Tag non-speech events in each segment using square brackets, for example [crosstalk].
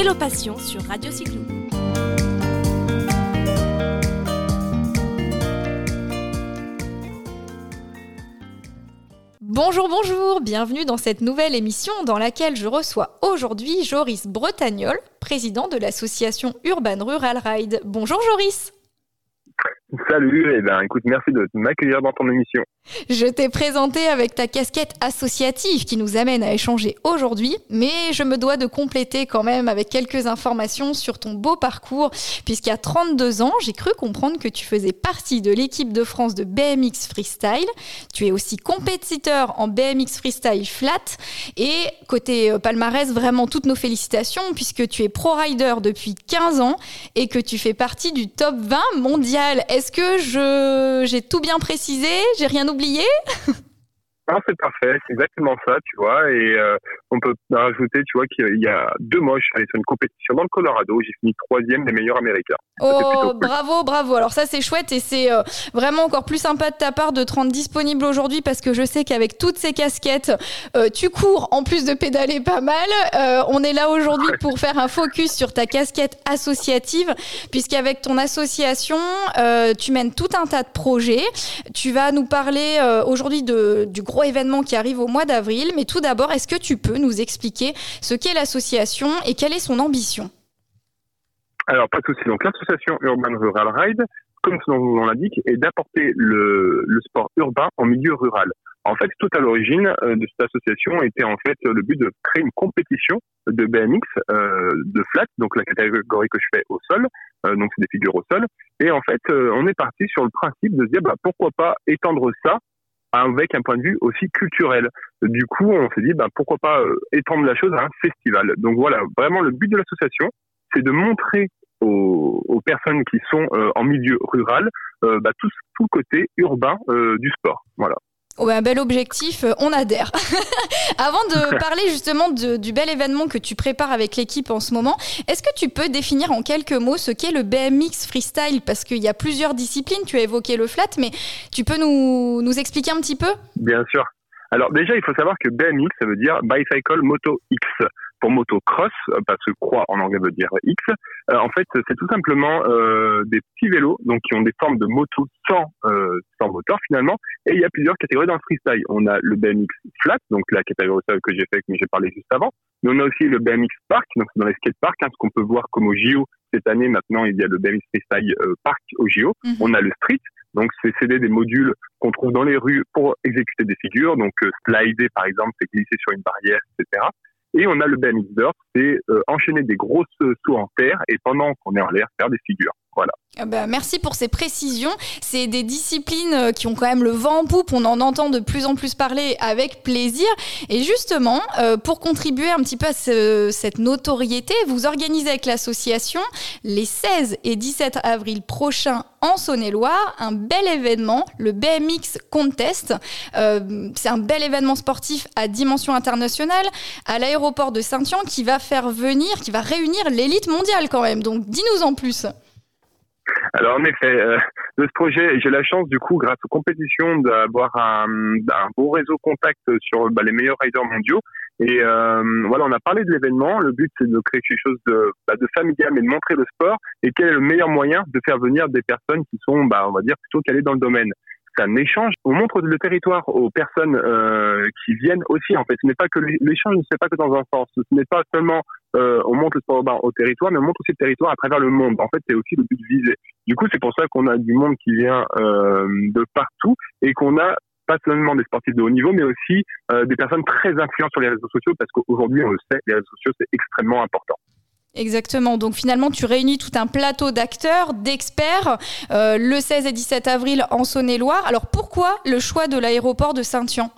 Vélo Passion sur Radio Cyclo. Bonjour, bonjour, bienvenue dans cette nouvelle émission dans laquelle je reçois aujourd'hui Joris Bretagnol, président de l'association Urban Rural Ride. Bonjour Joris. Salut, et eh ben écoute, merci de m'accueillir dans ton émission. Je t'ai présenté avec ta casquette associative qui nous amène à échanger aujourd'hui, mais je me dois de compléter quand même avec quelques informations sur ton beau parcours, puisqu'à 32 ans, j'ai cru comprendre que tu faisais partie de l'équipe de France de BMX Freestyle. Tu es aussi compétiteur en BMX Freestyle Flat, et côté euh, palmarès, vraiment toutes nos félicitations, puisque tu es pro rider depuis 15 ans et que tu fais partie du top 20 mondial. Est-ce que je j'ai tout bien précisé? J'ai rien oublié? [laughs] Non, c'est parfait, c'est exactement ça, tu vois. Et euh, on peut rajouter, tu vois, qu'il y a deux mois, je suis allé sur une compétition dans le Colorado, j'ai fini troisième des meilleurs américains. Oh, bravo, bravo. Alors ça, c'est chouette et c'est euh, vraiment encore plus sympa de ta part de te rendre disponible aujourd'hui parce que je sais qu'avec toutes ces casquettes, euh, tu cours en plus de pédaler pas mal. on est là aujourd'hui pour faire un focus sur ta casquette associative puisqu'avec ton association, tu mènes tout un tas de projets. Tu vas nous parler aujourd'hui du gros événement qui arrive au mois d'avril. Mais tout d'abord, est-ce que tu peux nous expliquer ce qu'est l'association et quelle est son ambition? Alors, pas de souci. Donc, l'association Urban Rural Ride, comme son nom l'indique, est d'apporter le, sport urbain en milieu rural. En fait, tout à l'origine euh, de cette association était en fait le but de créer une compétition de BMX euh, de flat, donc la catégorie que je fais au sol, euh, donc c'est des figures au sol. Et en fait, on est parti sur le principe de se dire bah, pourquoi pas étendre ça avec un point de vue aussi culturel. Du coup, on s'est dit, bah, pourquoi pas euh, étendre la chose à un festival. Donc voilà, vraiment le but de l'association, c'est de montrer aux, aux, personnes qui sont euh, en milieu rural euh, bah, tout, tout, le côté urbain du sport. Voilà un bel objectif, euh, on adhère. [laughs] Avant de [laughs] parler justement du bel événement que tu prépares avec l'équipe en ce moment, est-ce que tu peux définir en quelques mots ce qu'est le BMX freestyle? Parce qu'il y a plusieurs disciplines, tu as évoqué le flat, mais tu peux nous, nous expliquer un petit peu? Bien sûr. Alors déjà, il faut savoir que BMX, ça veut dire Bicycle Moto X pour motocross, euh, parce que croix en anglais veut dire X. Euh, en fait, c'est tout simplement euh, des petits vélos, donc qui ont des formes de moto sans euh, sans moteur finalement. Et il y a plusieurs catégories dans le freestyle. On a le BMX flat, donc la catégorie que j'ai fait, que j'ai parlé juste avant. Mais on a aussi le BMX park, donc c'est dans les skateparks, hein, ce qu'on peut voir comme au JO cette année. Maintenant, il y a le BMX freestyle park au JO. Mhm. On a le street, donc, c'est céder des modules qu'on trouve dans les rues pour exécuter des figures. Donc, slider, par exemple, c'est glisser sur une barrière, etc. Et on a le BMX Dirt, c'est euh, enchaîner des grosses sauts en terre et pendant qu'on est en l'air, faire des figures. Ah bah, merci pour ces précisions. C'est des disciplines euh, qui ont quand même le vent en poupe. On en entend de plus en plus parler avec plaisir. Et justement, euh, pour contribuer un petit peu à cette notoriété, vous organisez avec l'association les 16 et 17 avril prochains en Saône-et-Loire un bel événement, le BMX Contest. Euh, c'est un bel événement sportif à dimension internationale à l'aéroport de Saint-Jean qui va faire venir, qui va réunir l'élite mondiale quand même. Donc dis-nous en plus. Alors en effet, euh, de ce projet, j'ai la chance du coup, grâce aux compétitions, d'avoir un, un beau réseau contact sur bah, les meilleurs riders mondiaux. Et euh, voilà, on a parlé de l'événement. Le but, c'est de créer quelque chose de, bah, de familial, mais de montrer le sport et quel est le meilleur moyen de faire venir des personnes qui sont, bah, on va dire, plutôt calées dans le domaine? C'est un échange. On montre le territoire aux personnes euh, qui viennent aussi. En fait, ce n'est pas que l'échange ne se fait pas que dans un sens. Ce n'est pas seulement euh, on montre le sport urbain au territoire, mais on montre aussi le territoire à travers le monde. En fait, c'est aussi le but visé. Du coup, c'est pour ça qu'on a du monde qui vient euh, de partout et qu'on a pas seulement des sportifs de haut niveau, mais aussi des personnes très influentes sur les réseaux sociaux, parce qu'aujourd'hui, on le sait, les réseaux sociaux, c'est extrêmement important. Exactement. Donc finalement, tu réunis tout un plateau d'acteurs, d'experts, euh, le 16 et 17 avril en Saône-et-Loire. Alors pourquoi le choix de l'aéroport de Saint-Yan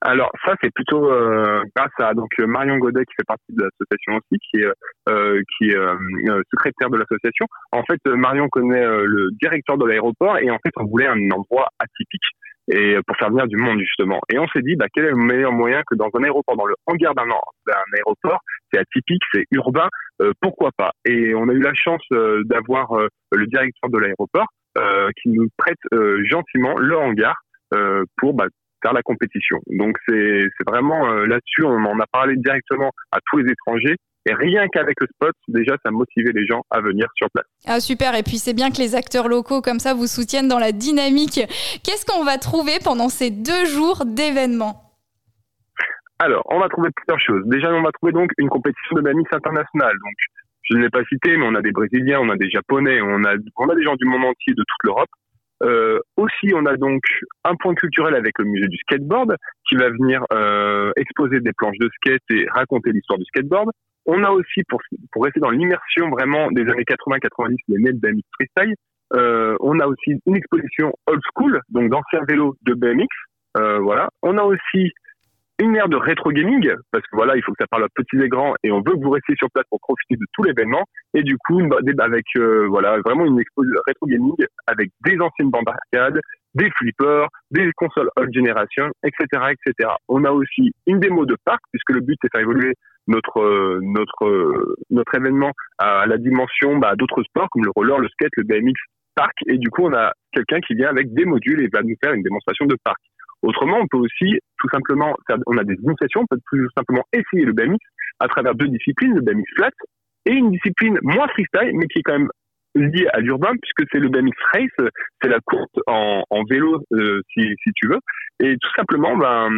alors ça c'est plutôt euh, grâce à donc Marion Godet qui fait partie de l'association aussi, qui est euh, secrétaire de l'association. En fait, Marion connaît le directeur de l'aéroport et en fait on voulait un endroit atypique et pour faire venir du monde justement. Et on s'est dit, bah, quel est le meilleur moyen que dans un aéroport, dans le hangar d'un aéroport, c'est atypique, c'est urbain, euh, pourquoi pas? Et on a eu la chance euh, d'avoir euh, le directeur de l'aéroport qui nous prête gentiment le hangar pour bah, faire la compétition. Donc c'est vraiment là-dessus, on en a parlé directement à tous les étrangers Et rien qu'avec le spot, déjà, ça motivait les gens à venir sur place. Ah super, et puis c'est bien que les acteurs locaux comme ça vous soutiennent dans la dynamique. Qu'est-ce qu'on va trouver pendant ces deux jours d'événements? Alors, on va trouver plusieurs choses. Déjà, on va trouver donc une compétition de BMX internationale. Donc, je ne l'ai pas cité, mais on a des Brésiliens, on a des Japonais, on a, on a des gens du monde entier, de toute l'Europe. Euh, aussi, on a donc un point culturel avec le musée du skateboard qui va venir euh, exposer des planches de skate et raconter l'histoire du skateboard. On a aussi, pour, rester dans l'immersion vraiment des années 80-90, les nets BMX freestyle, euh, on a aussi une exposition old school, donc d'anciens vélos de BMX. Euh, voilà. On a aussi une ère de rétro gaming parce que voilà il faut que ça parle à petits et grands et on veut que vous restiez sur place pour profiter de tout l'événement et du coup avec euh, voilà vraiment une exposition rétro gaming avec des anciennes bandes d'arcade des flippers des consoles old generation etc etc on a aussi une démo de parc puisque le but c'est faire évoluer notre euh, notre euh, notre événement à la dimension bah, d'autres sports comme le roller le skate le BMX parc. Et du coup on a quelqu'un qui vient avec des modules et va nous faire une démonstration de parc. Autrement, on peut aussi tout simplement faire, on a des initiations, on peut tout simplement essayer le BMX à travers deux disciplines, le BMX flat et une discipline moins freestyle, mais qui est quand même liée à l'urbain puisque c'est le BMX race, c'est la course en, en vélo euh, si, si, tu veux. Et tout simplement, ben,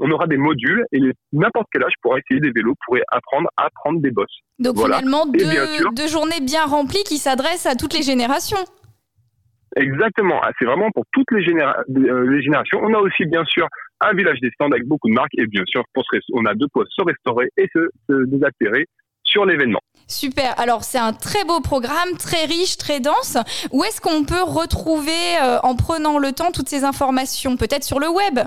on aura des modules et n'importe quel âge pourra essayer des vélos, pourrait apprendre à prendre des bosses. Donc finalement, deux, deux journées bien remplies qui s'adressent à toutes les générations. Exactement. Ah, c'est vraiment pour toutes les, euh, les, générations. On a aussi, bien sûr, un village des stands avec beaucoup de marques et bien sûr, pour on a deux poids se restaurer et se, se sur l'événement. Super. Alors, c'est un très beau programme, très riche, très dense. Où est-ce qu'on peut retrouver, euh, en prenant le temps, toutes ces informations? Peut-être sur le web?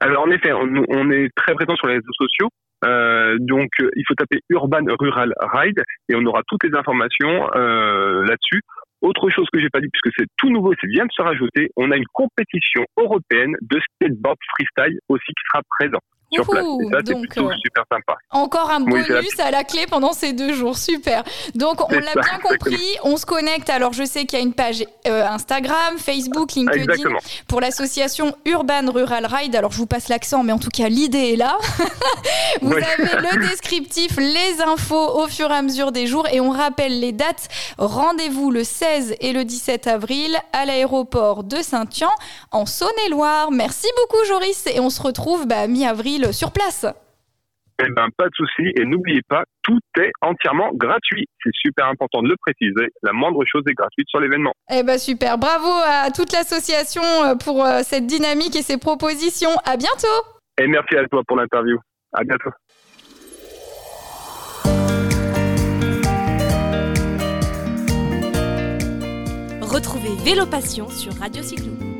Alors, en effet, on, est très présent sur les réseaux sociaux. Euh, donc, il faut taper Urban Rural Ride et on aura toutes les informations là-dessus. Autre chose que j'ai pas dit, puisque c'est tout nouveau, c'est vient de se rajouter, on a une compétition européenne de skateboard freestyle aussi qui sera présent sur place. Et ça, c'est plutôt euh, super sympa. Encore un bonus à la clé pendant ces deux jours. Super. Donc, on l'a bien compris. On se connecte. Alors, je sais qu'il y a une page euh, Instagram, Facebook, LinkedIn pour l'association Urban Rural Ride. Alors, je vous passe l'accent, mais en tout cas, l'idée est là. [laughs] vous avez le [laughs] descriptif, les infos au fur et à mesure des jours. Et on rappelle les dates. Rendez-vous le 16 et le 17 avril à l'aéroport de Saint-Yan en Saône-et-Loire. Merci beaucoup, Joris. Et on se retrouve bah, mi-avril sur place. Eh ben, pas de souci. Et n'oubliez pas, tout est entièrement gratuit. C'est super important de le préciser. La moindre chose est gratuite sur l'événement. Eh ben, super. Bravo à toute l'association euh, pour euh, cette dynamique et ces propositions. À bientôt. Et merci à toi pour l'interview. À bientôt. Retrouvez Vélo Passion sur Radio Cyclo.